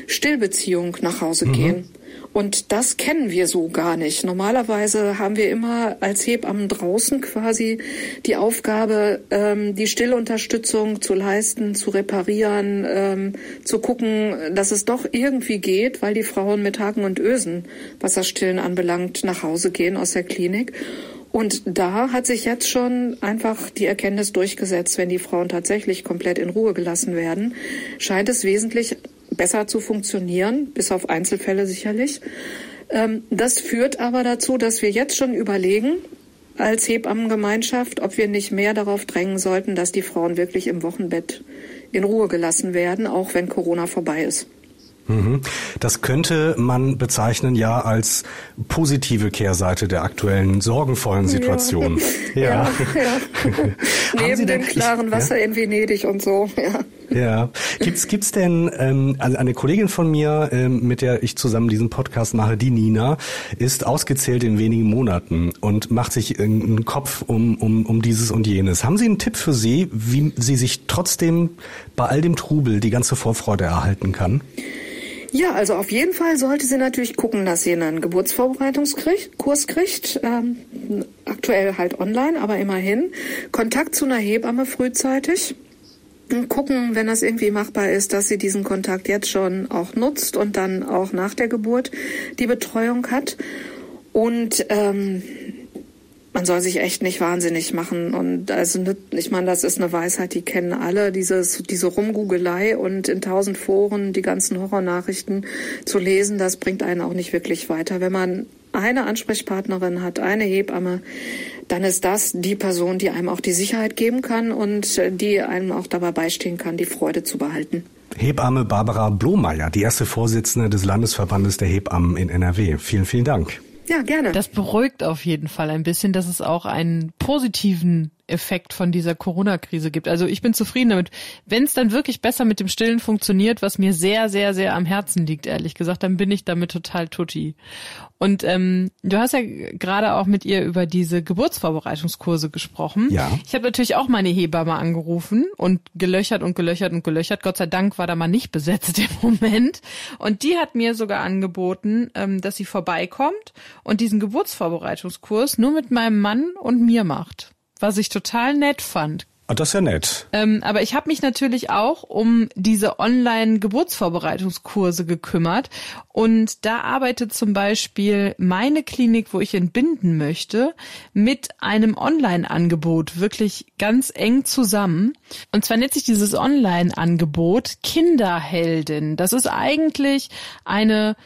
Stillbeziehung nach Hause mhm. gehen. Und das kennen wir so gar nicht. Normalerweise haben wir immer als Hebammen draußen quasi die Aufgabe, ähm, die Stillunterstützung zu leisten, zu reparieren, ähm, zu gucken, dass es doch irgendwie geht, weil die Frauen mit Haken und Ösen, was das Stillen anbelangt, nach Hause gehen aus der Klinik. Und da hat sich jetzt schon einfach die Erkenntnis durchgesetzt, wenn die Frauen tatsächlich komplett in Ruhe gelassen werden, scheint es wesentlich besser zu funktionieren, bis auf Einzelfälle sicherlich. Ähm, das führt aber dazu, dass wir jetzt schon überlegen, als Hebammengemeinschaft, ob wir nicht mehr darauf drängen sollten, dass die Frauen wirklich im Wochenbett in Ruhe gelassen werden, auch wenn Corona vorbei ist. Mhm. Das könnte man bezeichnen ja als positive Kehrseite der aktuellen sorgenvollen Situation. [LAUGHS] Ja, ja. ja, [LAUGHS] ja. Neben dem klaren Wasser in Venedig und so. Ja. Ja. Gibt's gibt's denn ähm, also eine Kollegin von mir, ähm, mit der ich zusammen diesen Podcast mache, die Nina, ist ausgezählt in wenigen Monaten und macht sich einen Kopf um um um dieses und jenes. Haben Sie einen Tipp für Sie, wie sie sich trotzdem bei all dem Trubel die ganze Vorfreude erhalten kann? Ja, also auf jeden Fall sollte sie natürlich gucken, dass sie einen Geburtsvorbereitungskurs kriegt. Ähm, aktuell halt online, aber immerhin. Kontakt zu einer Hebamme frühzeitig. Gucken, wenn das irgendwie machbar ist, dass sie diesen Kontakt jetzt schon auch nutzt und dann auch nach der Geburt die Betreuung hat. Und ähm, man soll sich echt nicht wahnsinnig machen. Und also ich meine, das ist eine Weisheit, die kennen alle, dieses, diese Rumgugelei und in tausend Foren die ganzen Horrornachrichten zu lesen, das bringt einen auch nicht wirklich weiter. Wenn man eine Ansprechpartnerin hat, eine Hebamme, dann ist das die Person, die einem auch die Sicherheit geben kann und die einem auch dabei beistehen kann, die Freude zu behalten. Hebamme Barbara Blomeyer, die erste Vorsitzende des Landesverbandes der Hebammen in NRW. Vielen, vielen Dank. Ja, gerne. Das beruhigt auf jeden Fall ein bisschen, dass es auch einen positiven Effekt von dieser Corona-Krise gibt. Also ich bin zufrieden damit. Wenn es dann wirklich besser mit dem Stillen funktioniert, was mir sehr, sehr, sehr am Herzen liegt, ehrlich gesagt, dann bin ich damit total tutti. Und ähm, du hast ja gerade auch mit ihr über diese Geburtsvorbereitungskurse gesprochen. Ja. Ich habe natürlich auch meine Hebamme angerufen und gelöchert und gelöchert und gelöchert. Gott sei Dank war da mal nicht besetzt [LAUGHS] im Moment. Und die hat mir sogar angeboten, ähm, dass sie vorbeikommt und diesen Geburtsvorbereitungskurs nur mit meinem Mann und mir macht was ich total nett fand. Ah, das ist ja nett. Ähm, aber ich habe mich natürlich auch um diese Online-Geburtsvorbereitungskurse gekümmert. Und da arbeitet zum Beispiel meine Klinik, wo ich entbinden möchte, mit einem Online-Angebot wirklich ganz eng zusammen. Und zwar nennt sich dieses Online-Angebot Kinderheldin. Das ist eigentlich eine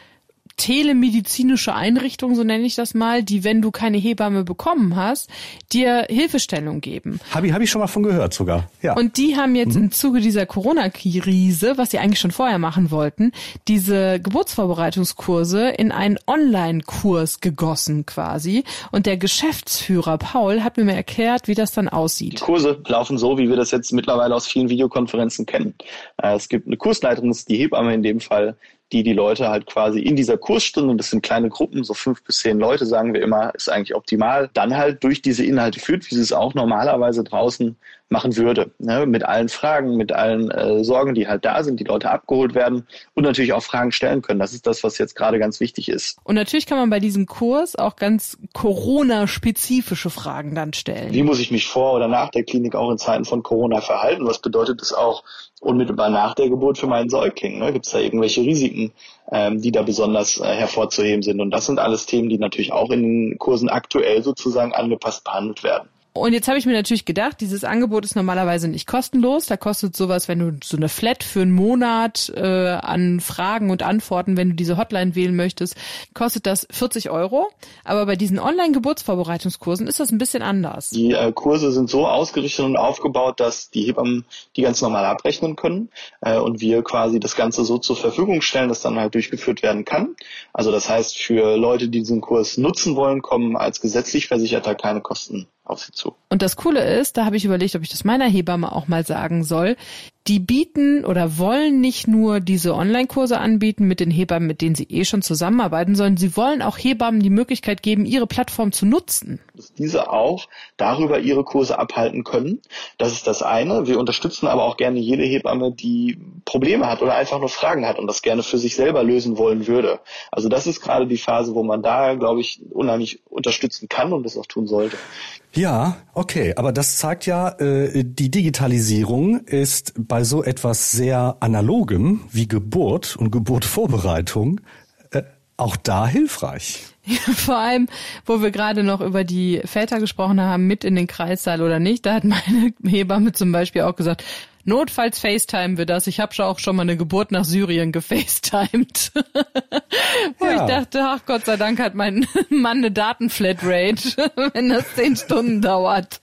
telemedizinische Einrichtung, so nenne ich das mal, die, wenn du keine Hebamme bekommen hast, dir Hilfestellung geben. Habe ich, hab ich schon mal von gehört sogar. Ja. Und die haben jetzt mhm. im Zuge dieser Corona-Krise, was sie eigentlich schon vorher machen wollten, diese Geburtsvorbereitungskurse in einen Online-Kurs gegossen quasi. Und der Geschäftsführer Paul hat mir mal erklärt, wie das dann aussieht. Die Kurse laufen so, wie wir das jetzt mittlerweile aus vielen Videokonferenzen kennen. Äh, es gibt eine das ist die Hebamme in dem Fall, die die Leute halt quasi in dieser Kursstunde, und das sind kleine Gruppen, so fünf bis zehn Leute, sagen wir immer, ist eigentlich optimal, dann halt durch diese Inhalte führt, wie sie es auch normalerweise draußen machen würde. Ne? Mit allen Fragen, mit allen äh, Sorgen, die halt da sind, die Leute abgeholt werden und natürlich auch Fragen stellen können. Das ist das, was jetzt gerade ganz wichtig ist. Und natürlich kann man bei diesem Kurs auch ganz Corona-spezifische Fragen dann stellen. Wie muss ich mich vor oder nach der Klinik auch in Zeiten von Corona verhalten? Was bedeutet das auch unmittelbar nach der Geburt für meinen Säugling? Ne? Gibt es da irgendwelche Risiken, ähm, die da besonders äh, hervorzuheben sind? Und das sind alles Themen, die natürlich auch in den Kursen aktuell sozusagen angepasst behandelt werden. Und jetzt habe ich mir natürlich gedacht, dieses Angebot ist normalerweise nicht kostenlos. Da kostet sowas, wenn du so eine Flat für einen Monat äh, an Fragen und Antworten, wenn du diese Hotline wählen möchtest, kostet das 40 Euro. Aber bei diesen Online-Geburtsvorbereitungskursen ist das ein bisschen anders. Die äh, Kurse sind so ausgerichtet und aufgebaut, dass die Hebammen die ganz normal abrechnen können äh, und wir quasi das Ganze so zur Verfügung stellen, dass dann halt durchgeführt werden kann. Also das heißt, für Leute, die diesen Kurs nutzen wollen, kommen als gesetzlich Versicherter keine Kosten auf sie zu. Und das Coole ist, da habe ich überlegt, ob ich das meiner Hebamme auch mal sagen soll, die bieten oder wollen nicht nur diese Online-Kurse anbieten mit den Hebammen, mit denen sie eh schon zusammenarbeiten, sondern sie wollen auch Hebammen die Möglichkeit geben, ihre Plattform zu nutzen. Dass diese auch darüber ihre Kurse abhalten können. Das ist das eine. Wir unterstützen aber auch gerne jede Hebamme, die Probleme hat oder einfach nur Fragen hat und das gerne für sich selber lösen wollen würde. Also das ist gerade die Phase, wo man da, glaube ich, unheimlich unterstützen kann und das auch tun sollte. Ja, okay, aber das zeigt ja, äh, die Digitalisierung ist bei so etwas sehr analogem wie Geburt und Geburtvorbereitung äh, auch da hilfreich. [LAUGHS] Vor allem, wo wir gerade noch über die Väter gesprochen haben, mit in den Kreissaal oder nicht, da hat meine Hebamme zum Beispiel auch gesagt, Notfalls FaceTime wir das. Ich habe auch schon mal eine Geburt nach Syrien gefacetimed. [LAUGHS] Wo ja. ich dachte, ach Gott sei Dank hat mein [LAUGHS] Mann eine Datenflatrate, [LAUGHS] wenn das zehn Stunden dauert.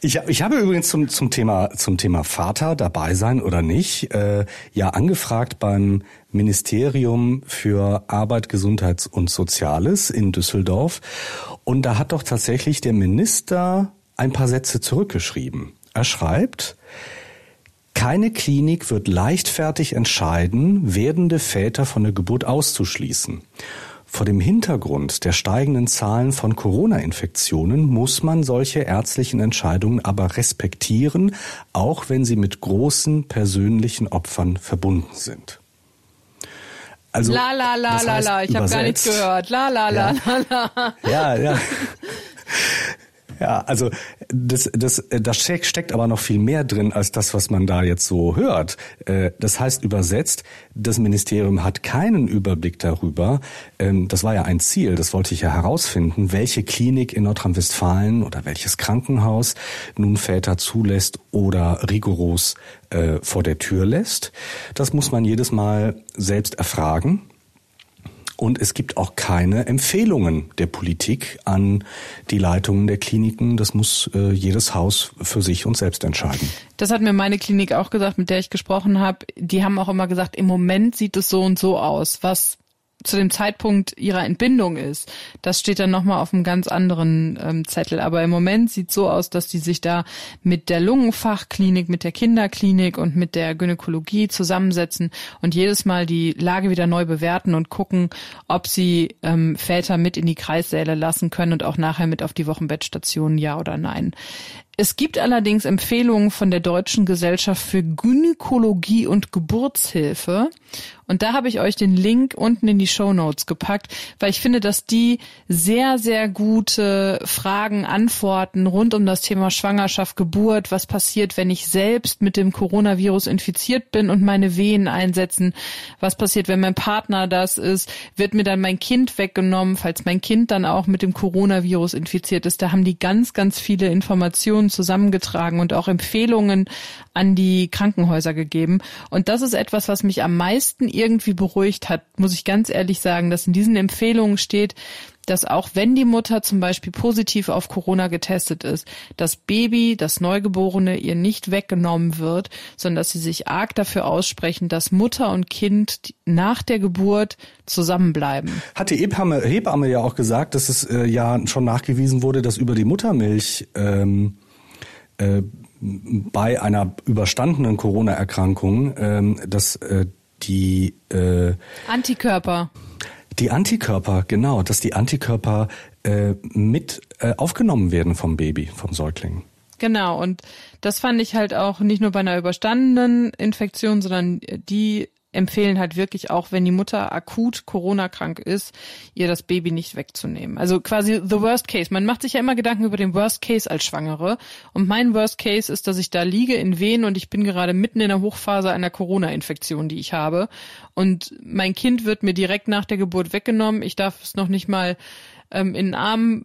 Ich, ich habe übrigens zum, zum, Thema, zum Thema Vater dabei sein oder nicht, äh, ja angefragt beim Ministerium für Arbeit, Gesundheits und Soziales in Düsseldorf. Und da hat doch tatsächlich der Minister ein paar Sätze zurückgeschrieben. Er schreibt, keine Klinik wird leichtfertig entscheiden, werdende Väter von der Geburt auszuschließen. Vor dem Hintergrund der steigenden Zahlen von Corona-Infektionen muss man solche ärztlichen Entscheidungen aber respektieren, auch wenn sie mit großen persönlichen Opfern verbunden sind. Also, la la la la la, ich habe gar nichts gehört. La la la la la. Ja, ja. Ja, also das, das, das steckt aber noch viel mehr drin als das, was man da jetzt so hört. Äh, das heißt übersetzt, das Ministerium hat keinen Überblick darüber. Ähm, das war ja ein Ziel, das wollte ich ja herausfinden, welche Klinik in Nordrhein-Westfalen oder welches Krankenhaus nun Väter zulässt oder rigoros äh, vor der Tür lässt. Das muss man jedes Mal selbst erfragen. Und es gibt auch keine Empfehlungen der Politik an die Leitungen der Kliniken. Das muss äh, jedes Haus für sich und selbst entscheiden. Das hat mir meine Klinik auch gesagt, mit der ich gesprochen habe. Die haben auch immer gesagt, im Moment sieht es so und so aus. Was zu dem Zeitpunkt ihrer Entbindung ist. Das steht dann nochmal auf einem ganz anderen ähm, Zettel. Aber im Moment sieht so aus, dass die sich da mit der Lungenfachklinik, mit der Kinderklinik und mit der Gynäkologie zusammensetzen und jedes Mal die Lage wieder neu bewerten und gucken, ob sie ähm, Väter mit in die Kreissäle lassen können und auch nachher mit auf die Wochenbettstationen, ja oder nein. Es gibt allerdings Empfehlungen von der Deutschen Gesellschaft für Gynäkologie und Geburtshilfe. Und da habe ich euch den Link unten in die Show Notes gepackt, weil ich finde, dass die sehr, sehr gute Fragen antworten rund um das Thema Schwangerschaft, Geburt. Was passiert, wenn ich selbst mit dem Coronavirus infiziert bin und meine Wehen einsetzen? Was passiert, wenn mein Partner das ist? Wird mir dann mein Kind weggenommen, falls mein Kind dann auch mit dem Coronavirus infiziert ist? Da haben die ganz, ganz viele Informationen zusammengetragen und auch Empfehlungen an die Krankenhäuser gegeben. Und das ist etwas, was mich am meisten irgendwie beruhigt hat, muss ich ganz ehrlich sagen, dass in diesen Empfehlungen steht, dass auch wenn die Mutter zum Beispiel positiv auf Corona getestet ist, das Baby, das Neugeborene ihr nicht weggenommen wird, sondern dass sie sich arg dafür aussprechen, dass Mutter und Kind nach der Geburt zusammenbleiben. Hat die Hebamme, Hebamme ja auch gesagt, dass es äh, ja schon nachgewiesen wurde, dass über die Muttermilch ähm, äh, bei einer überstandenen Corona-Erkrankung, ähm, dass äh, die äh, Antikörper. Die Antikörper, genau, dass die Antikörper äh, mit äh, aufgenommen werden vom Baby, vom Säugling. Genau, und das fand ich halt auch nicht nur bei einer überstandenen Infektion, sondern die empfehlen halt wirklich auch, wenn die Mutter akut Corona-krank ist, ihr das Baby nicht wegzunehmen. Also quasi the worst case. Man macht sich ja immer Gedanken über den worst case als Schwangere. Und mein worst case ist, dass ich da liege in Wehen und ich bin gerade mitten in der Hochphase einer Corona-Infektion, die ich habe. Und mein Kind wird mir direkt nach der Geburt weggenommen. Ich darf es noch nicht mal ähm, in den Arm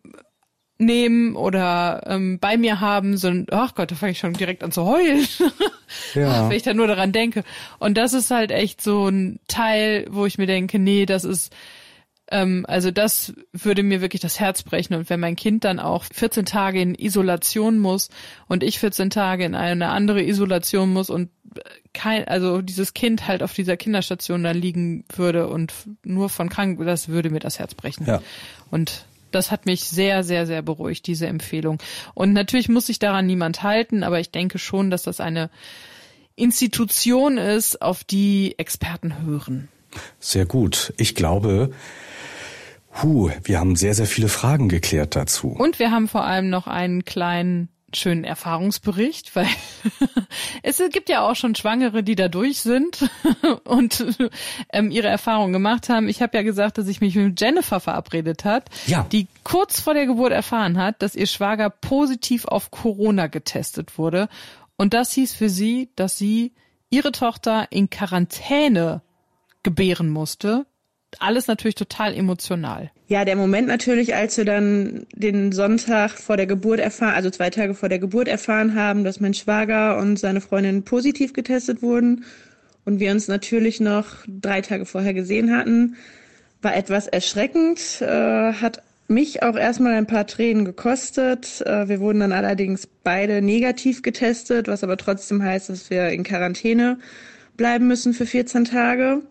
nehmen oder ähm, bei mir haben, sondern, ach Gott, da fange ich schon direkt an zu heulen, [LAUGHS] ja. wenn ich da nur daran denke. Und das ist halt echt so ein Teil, wo ich mir denke, nee, das ist, ähm, also das würde mir wirklich das Herz brechen. Und wenn mein Kind dann auch 14 Tage in Isolation muss und ich 14 Tage in eine andere Isolation muss und kein, also dieses Kind halt auf dieser Kinderstation da liegen würde und nur von krank, das würde mir das Herz brechen. Ja. Und das hat mich sehr, sehr, sehr beruhigt, diese Empfehlung. Und natürlich muss sich daran niemand halten, aber ich denke schon, dass das eine Institution ist, auf die Experten hören. Sehr gut. Ich glaube, hu, wir haben sehr, sehr viele Fragen geklärt dazu. Und wir haben vor allem noch einen kleinen schönen Erfahrungsbericht, weil [LAUGHS] Es gibt ja auch schon Schwangere, die da durch sind [LAUGHS] und ähm, ihre Erfahrungen gemacht haben. Ich habe ja gesagt, dass ich mich mit Jennifer verabredet hat, Ja. die kurz vor der Geburt erfahren hat, dass ihr Schwager positiv auf Corona getestet wurde. Und das hieß für sie, dass sie ihre Tochter in Quarantäne gebären musste. Alles natürlich total emotional. Ja, der Moment natürlich, als wir dann den Sonntag vor der Geburt erfahren, also zwei Tage vor der Geburt erfahren haben, dass mein Schwager und seine Freundin positiv getestet wurden und wir uns natürlich noch drei Tage vorher gesehen hatten, war etwas erschreckend, äh, hat mich auch erstmal ein paar Tränen gekostet. Äh, wir wurden dann allerdings beide negativ getestet, was aber trotzdem heißt, dass wir in Quarantäne bleiben müssen für 14 Tage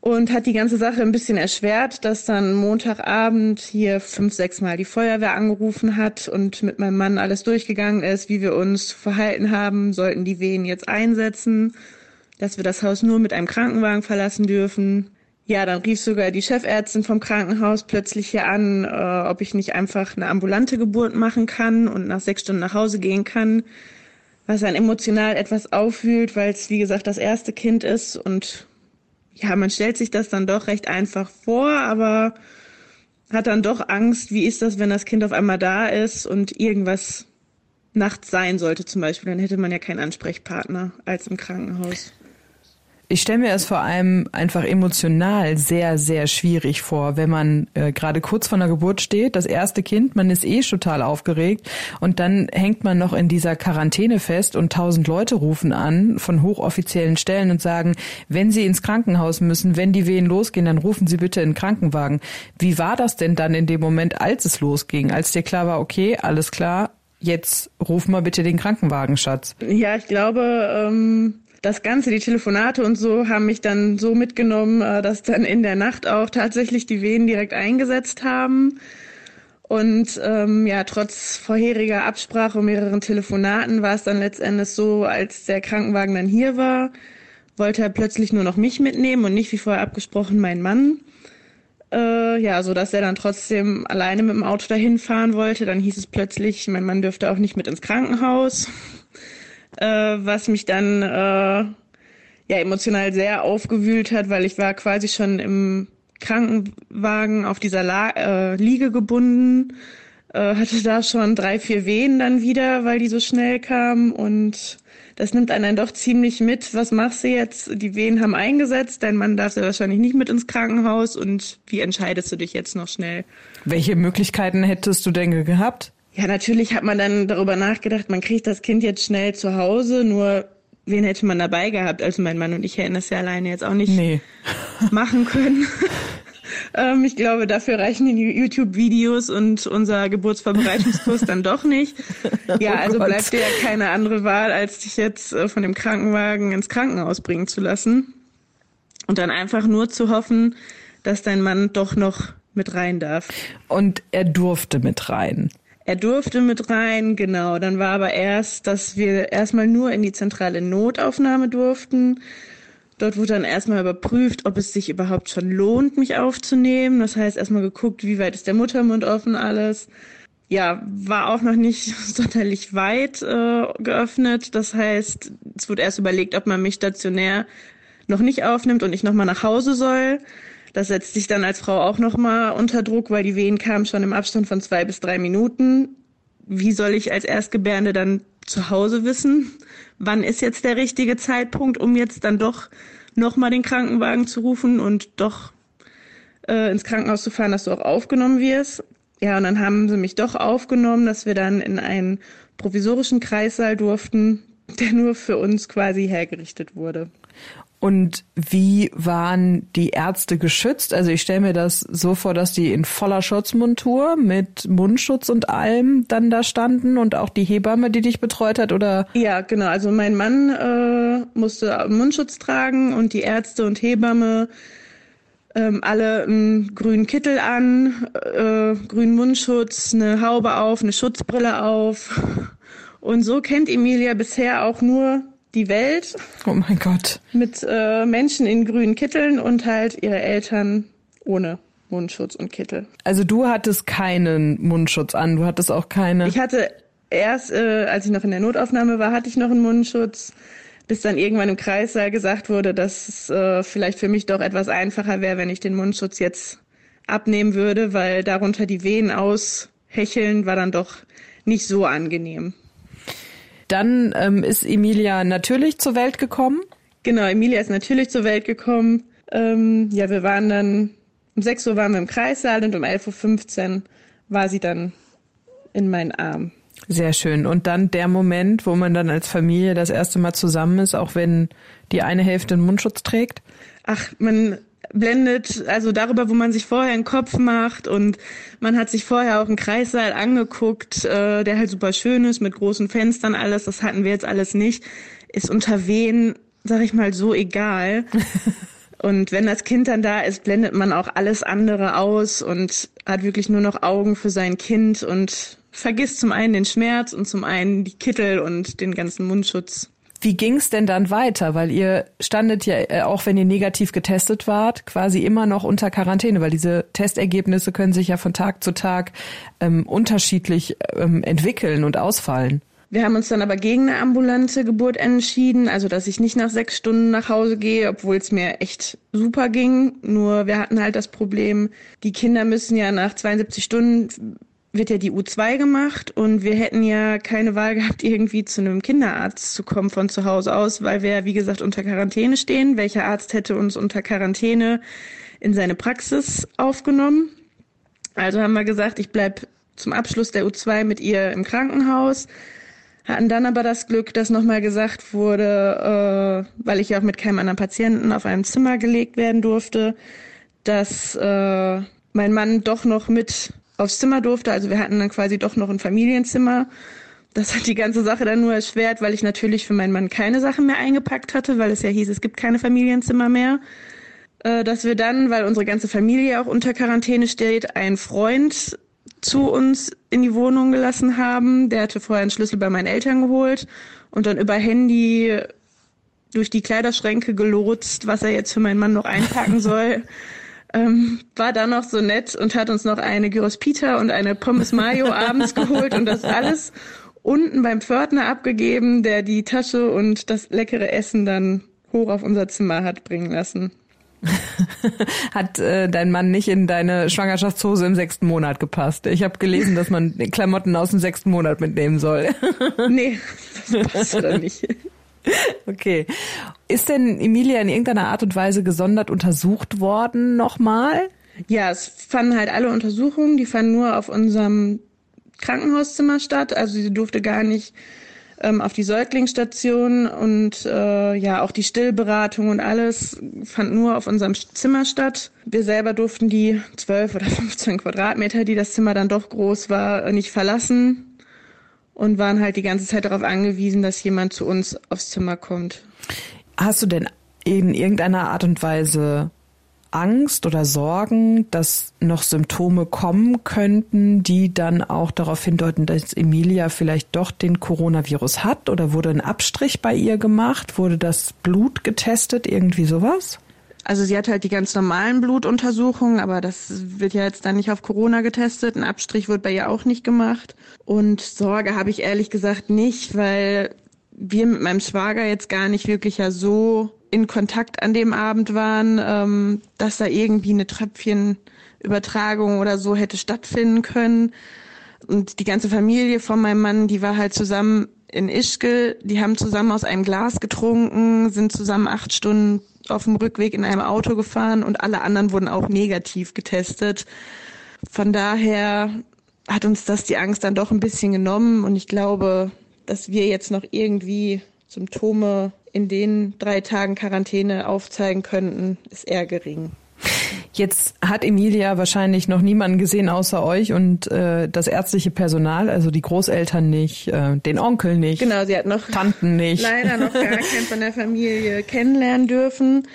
und hat die ganze Sache ein bisschen erschwert, dass dann Montagabend hier fünf, sechs Mal die Feuerwehr angerufen hat und mit meinem Mann alles durchgegangen ist, wie wir uns verhalten haben, sollten die Wehen jetzt einsetzen, dass wir das Haus nur mit einem Krankenwagen verlassen dürfen. Ja, dann rief sogar die Chefärztin vom Krankenhaus plötzlich hier an, äh, ob ich nicht einfach eine ambulante Geburt machen kann und nach sechs Stunden nach Hause gehen kann, was dann emotional etwas aufwühlt, weil es, wie gesagt, das erste Kind ist und ja, man stellt sich das dann doch recht einfach vor, aber hat dann doch Angst, wie ist das, wenn das Kind auf einmal da ist und irgendwas nachts sein sollte zum Beispiel, dann hätte man ja keinen Ansprechpartner als im Krankenhaus. Ich stelle mir es vor allem einfach emotional sehr, sehr schwierig vor, wenn man äh, gerade kurz vor der Geburt steht, das erste Kind, man ist eh total aufgeregt und dann hängt man noch in dieser Quarantäne fest und tausend Leute rufen an von hochoffiziellen Stellen und sagen, wenn Sie ins Krankenhaus müssen, wenn die Wehen losgehen, dann rufen Sie bitte einen Krankenwagen. Wie war das denn dann in dem Moment, als es losging, als dir klar war, okay, alles klar, jetzt ruf mal bitte den Krankenwagen, Schatz. Ja, ich glaube, ähm, das Ganze, die Telefonate und so, haben mich dann so mitgenommen, äh, dass dann in der Nacht auch tatsächlich die Wehen direkt eingesetzt haben. Und ähm, ja, trotz vorheriger Absprache und mehreren Telefonaten war es dann letztendlich so, als der Krankenwagen dann hier war, wollte er plötzlich nur noch mich mitnehmen und nicht wie vorher abgesprochen meinen Mann. Äh, ja, so dass er dann trotzdem alleine mit dem Auto dahin fahren wollte. Dann hieß es plötzlich, mein Mann dürfte auch nicht mit ins Krankenhaus äh, was mich dann äh, ja emotional sehr aufgewühlt hat, weil ich war quasi schon im Krankenwagen auf dieser La äh, Liege gebunden, äh, hatte da schon drei, vier Wehen dann wieder, weil die so schnell kamen und das nimmt einen dann doch ziemlich mit. Was machst du jetzt? Die Wehen haben eingesetzt, dein Mann darf ja wahrscheinlich nicht mit ins Krankenhaus und wie entscheidest du dich jetzt noch schnell? Welche Möglichkeiten hättest du denn gehabt? Ja, natürlich hat man dann darüber nachgedacht, man kriegt das Kind jetzt schnell zu Hause, nur wen hätte man dabei gehabt? Also mein Mann und ich hätten das ja alleine jetzt auch nicht Nee. [LAUGHS] machen können. [LAUGHS] ähm, ich glaube, dafür reichen die YouTube-Videos und unser Geburtsvorbereitungskurs dann doch nicht. [LAUGHS] Ja, Oh also bleibt dir ja keine andere Wahl, als dich jetzt äh, von dem Krankenwagen ins Krankenhaus bringen zu lassen. Und dann einfach nur zu hoffen, dass dein Mann doch noch mit rein darf. Und er durfte mit rein. Er durfte mit rein, genau. Dann war aber erst, dass wir erstmal nur in die zentrale Notaufnahme durften. Dort wurde dann erstmal überprüft, ob es sich überhaupt schon lohnt, mich aufzunehmen. Das heißt, erstmal geguckt, wie weit ist der Muttermund offen, alles. Ja, war auch noch nicht [LAUGHS] sonderlich weit äh, geöffnet. Das heißt, es wurde erst überlegt, ob man mich stationär noch nicht aufnimmt und ich nochmal nach Hause soll. Das setzt sich dann als Frau auch nochmal unter Druck, weil die Wehen kamen schon im Abstand von zwei bis drei Minuten. Wie soll ich als Erstgebärende dann zu Hause wissen? Wann ist jetzt der richtige Zeitpunkt, um jetzt dann doch nochmal den Krankenwagen zu rufen und doch äh, ins Krankenhaus zu fahren, dass du auch aufgenommen wirst? Ja, und dann haben sie mich doch aufgenommen, dass wir dann in einen provisorischen Kreissaal durften, der nur für uns quasi hergerichtet wurde. Und wie waren die Ärzte geschützt? Also ich stelle mir das so vor, dass die in voller Schutzmontur mit Mundschutz und allem dann da standen und auch die Hebamme, die dich betreut hat, oder? Ja, genau. Also mein Mann äh, musste Mundschutz tragen und die Ärzte und Hebamme ähm, alle einen grünen Kittel an, äh, grünen Mundschutz, eine Haube auf, eine Schutzbrille auf. Und so kennt Emilia bisher auch nur die Welt Oh mein Gott. mit äh, Menschen in grünen Kitteln und halt ihre Eltern ohne Mundschutz und Kittel. Also du hattest keinen Mundschutz an, du hattest auch keine. Ich hatte erst, äh, als ich noch in der Notaufnahme war, hatte ich noch einen Mundschutz, bis dann irgendwann im Kreissaal gesagt wurde, dass es äh, vielleicht für mich doch etwas einfacher wäre, wenn ich den Mundschutz jetzt abnehmen würde, weil darunter die Wehen aushecheln war dann doch nicht so angenehm. Dann ähm, ist Emilia natürlich zur Welt gekommen. Genau, Emilia ist natürlich zur Welt gekommen. Ähm, ja, wir waren dann, um 6 Uhr waren wir im Kreissaal und um 11.15 Uhr war sie dann in meinen Arm. Sehr schön. Und dann der Moment, wo man dann als Familie das erste Mal zusammen ist, auch wenn die eine Hälfte einen Mundschutz trägt? Ach, man blendet also darüber, wo man sich vorher einen Kopf macht und man hat sich vorher auch einen Kreissaal angeguckt, äh, der halt super schön ist mit großen Fenstern alles. Das hatten wir jetzt alles nicht. Ist unter wen, sag ich mal, so egal. [LAUGHS] Und wenn das Kind dann da ist, blendet man auch alles andere aus und hat wirklich nur noch Augen für sein Kind und vergisst zum einen den Schmerz und zum einen die Kittel und den ganzen Mundschutz. Wie ging's denn dann weiter? Weil ihr standet ja, äh, auch wenn ihr negativ getestet wart, quasi immer noch unter Quarantäne, weil diese Testergebnisse können sich ja von Tag zu Tag ähm, unterschiedlich ähm, entwickeln und ausfallen. Wir haben uns dann aber gegen eine ambulante Geburt entschieden, also dass ich nicht nach sechs Stunden nach Hause gehe, obwohl es mir echt super ging. Nur wir hatten halt das Problem, die Kinder müssen ja nach 72 Stunden wird ja die U2 gemacht und wir hätten ja keine Wahl gehabt, irgendwie zu einem Kinderarzt zu kommen von zu Hause aus, weil wir, wie gesagt, unter Quarantäne stehen. Welcher Arzt hätte uns unter Quarantäne in seine Praxis aufgenommen? Also haben wir gesagt, ich bleib zum Abschluss der U2 mit ihr im Krankenhaus hatten dann aber das Glück, dass nochmal gesagt wurde, äh, weil ich ja auch mit keinem anderen Patienten auf einem Zimmer gelegt werden durfte, dass äh, mein Mann doch noch mit aufs Zimmer durfte. Also wir hatten dann quasi doch noch ein Familienzimmer. Das hat die ganze Sache dann nur erschwert, weil ich natürlich für meinen Mann keine Sachen mehr eingepackt hatte, weil es ja hieß, es gibt keine Familienzimmer mehr. Äh, dass wir dann, weil unsere ganze Familie auch unter Quarantäne steht, einen Freund zu uns in die Wohnung gelassen haben. Der hatte vorher einen Schlüssel bei meinen Eltern geholt und dann über Handy durch die Kleiderschränke gelotst, was er jetzt für meinen Mann noch einpacken [LAUGHS] soll. Ähm, war dann noch so nett und hat uns noch eine Gyros Pita und eine Pommes Mayo [LAUGHS] abends geholt und das alles unten beim Pförtner abgegeben, der die Tasche und das leckere Essen dann hoch auf unser Zimmer hat bringen lassen. [LAUGHS] Hat äh, dein Mann nicht in deine Schwangerschaftshose im sechsten Monat gepasst? Ich habe gelesen, dass man Klamotten aus dem sechsten Monat mitnehmen soll. [LAUGHS] nee, das passt da nicht. Okay. Ist denn Emilia in irgendeiner Art und Weise gesondert untersucht worden nochmal? Ja, es fanden halt alle Untersuchungen, die fanden nur auf unserem Krankenhauszimmer statt. Also sie durfte gar nicht ähm, auf die Säuglingsstation und äh, ja, auch die Stillberatung und alles fand nur auf unserem Zimmer statt. Wir selber durften die 12 oder [LAUGHS] 15 Quadratmeter, die das Zimmer dann doch groß war, nicht verlassen und waren halt die ganze Zeit darauf angewiesen, dass jemand zu uns aufs Zimmer kommt. Hast du denn in irgendeiner Art und Weise Angst oder Sorgen, dass noch Symptome kommen könnten, die dann auch darauf hindeuten, dass Emilia vielleicht doch den Coronavirus hat? Oder wurde ein Abstrich bei ihr gemacht? Wurde das Blut getestet? Irgendwie sowas? Also sie hat halt die ganz normalen Blutuntersuchungen, aber das wird ja jetzt dann nicht auf Corona getestet. Ein Abstrich wird bei ihr auch nicht gemacht. Und Sorge habe ich ehrlich gesagt nicht, weil wir mit meinem Schwager jetzt gar nicht wirklich ja so in Kontakt an dem Abend waren, ähm, dass da irgendwie eine Tröpfchenübertragung oder so hätte stattfinden können. Und die ganze Familie von meinem Mann, die war halt zusammen in Ischgl, die haben zusammen aus einem Glas getrunken, sind zusammen acht Stunden auf dem Rückweg in einem Auto gefahren und alle anderen wurden auch negativ getestet. Von daher hat uns das die Angst dann doch ein bisschen genommen und ich glaube, dass wir jetzt noch irgendwie Symptome in den drei Tagen Quarantäne aufzeigen könnten, ist eher gering. Jetzt hat Emilia wahrscheinlich noch niemanden gesehen außer euch und äh, das ärztliche Personal, also die Großeltern nicht, äh, den Onkel nicht. Genau, sie hat noch Tanten nicht. [LAUGHS] Leider noch gar keinen von der Familie kennenlernen dürfen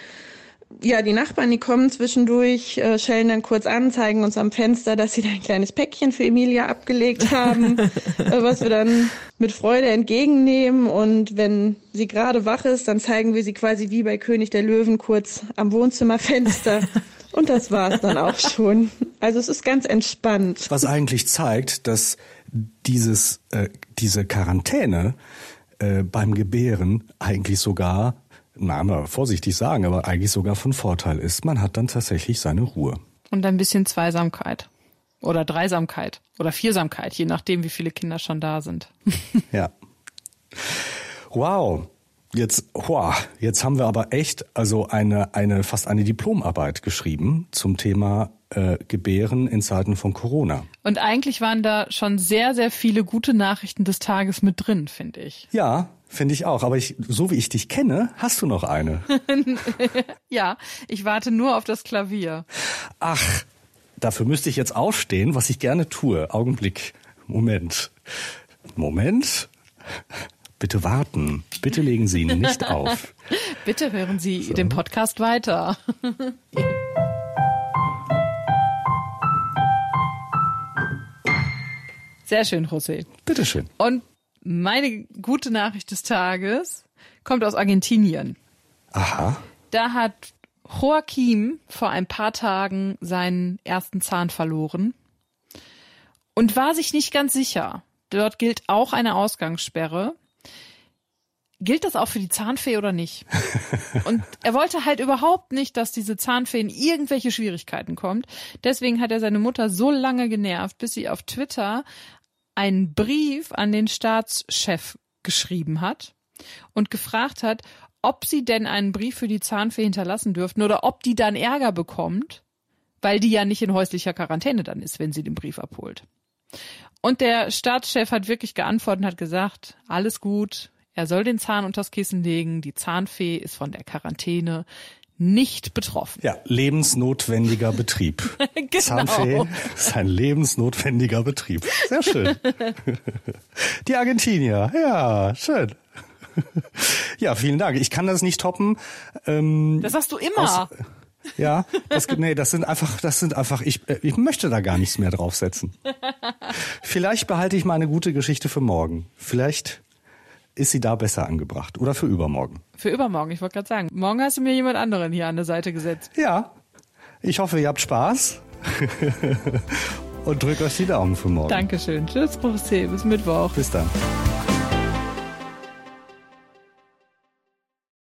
ja, die Nachbarn, die kommen zwischendurch, äh, schellen dann kurz an, zeigen uns am Fenster, dass sie da ein kleines Päckchen für Emilia abgelegt haben, [LAUGHS] äh, was wir dann mit Freude entgegennehmen. Und wenn sie gerade wach ist, dann zeigen wir sie quasi wie bei König der Löwen kurz am Wohnzimmerfenster. [LAUGHS] Und das war's dann auch schon. Also es ist ganz entspannt. Was eigentlich zeigt, dass dieses, äh, diese Quarantäne äh, beim Gebären eigentlich sogar, na, mal vorsichtig sagen, aber eigentlich sogar von Vorteil ist. Man hat dann tatsächlich seine Ruhe. Und ein bisschen Zweisamkeit. Oder Dreisamkeit. Oder Viersamkeit, je nachdem, wie viele Kinder schon da sind. [LAUGHS] ja. Wow. Jetzt, wow, jetzt haben wir aber echt also eine, eine fast eine Diplomarbeit geschrieben zum Thema äh, Gebären in Zeiten von Corona. Und eigentlich waren da schon sehr, sehr viele gute Nachrichten des Tages mit drin, finde ich. [LAUGHS] Ja, finde ich auch. Aber ich, so wie ich dich kenne, hast du noch eine. [LAUGHS] ja, ich warte nur auf das Klavier. Ach, dafür müsste ich jetzt aufstehen, was ich gerne tue. Augenblick. Moment. Moment. Bitte warten. Bitte legen Sie ihn nicht [LAUGHS] auf. Bitte hören Sie so. den Podcast weiter. Sehr schön, José. Bitteschön. Und meine gute Nachricht des Tages kommt aus Argentinien. Aha. Da hat Joaquim vor ein paar Tagen seinen ersten Zahn verloren und war sich nicht ganz sicher. Dort gilt auch eine Ausgangssperre gilt das auch für die Zahnfee oder nicht? [LAUGHS] Und er wollte halt überhaupt nicht, dass diese Zahnfee in irgendwelche Schwierigkeiten kommt. Deswegen hat er seine Mutter so lange genervt, bis sie auf Twitter einen Brief an den Staatschef geschrieben hat und gefragt hat, ob sie denn einen Brief für die Zahnfee hinterlassen dürften oder ob die dann Ärger bekommt, weil die ja nicht in häuslicher Quarantäne dann ist, wenn sie den Brief abholt. Und der Staatschef hat wirklich geantwortet und hat gesagt, alles gut, er soll den Zahn unters Kissen legen. Die Zahnfee ist von der Quarantäne nicht betroffen. Ja, lebensnotwendiger Betrieb. [LAUGHS] genau. Zahnfee ist ein lebensnotwendiger Betrieb. Sehr schön. [LAUGHS] Die Argentinier, ja, schön. Ja, vielen Dank. Ich kann das nicht toppen. Ähm, das sagst du immer. Aus, ja, das, nee, das sind einfach, das sind einfach, ich, äh, ich möchte da gar nichts mehr draufsetzen. Vielleicht behalte ich mal eine gute Geschichte für morgen. Vielleicht ist sie da besser angebracht oder für übermorgen? Für übermorgen, ich wollte gerade sagen. Morgen hast du mir jemand anderen hier an der Seite gesetzt. Ja, ich hoffe, ihr habt Spaß. [LAUGHS] Und drückt euch die Daumen für morgen. Dankeschön. Tschüss, Professor. Bis Mittwoch. Bis dann.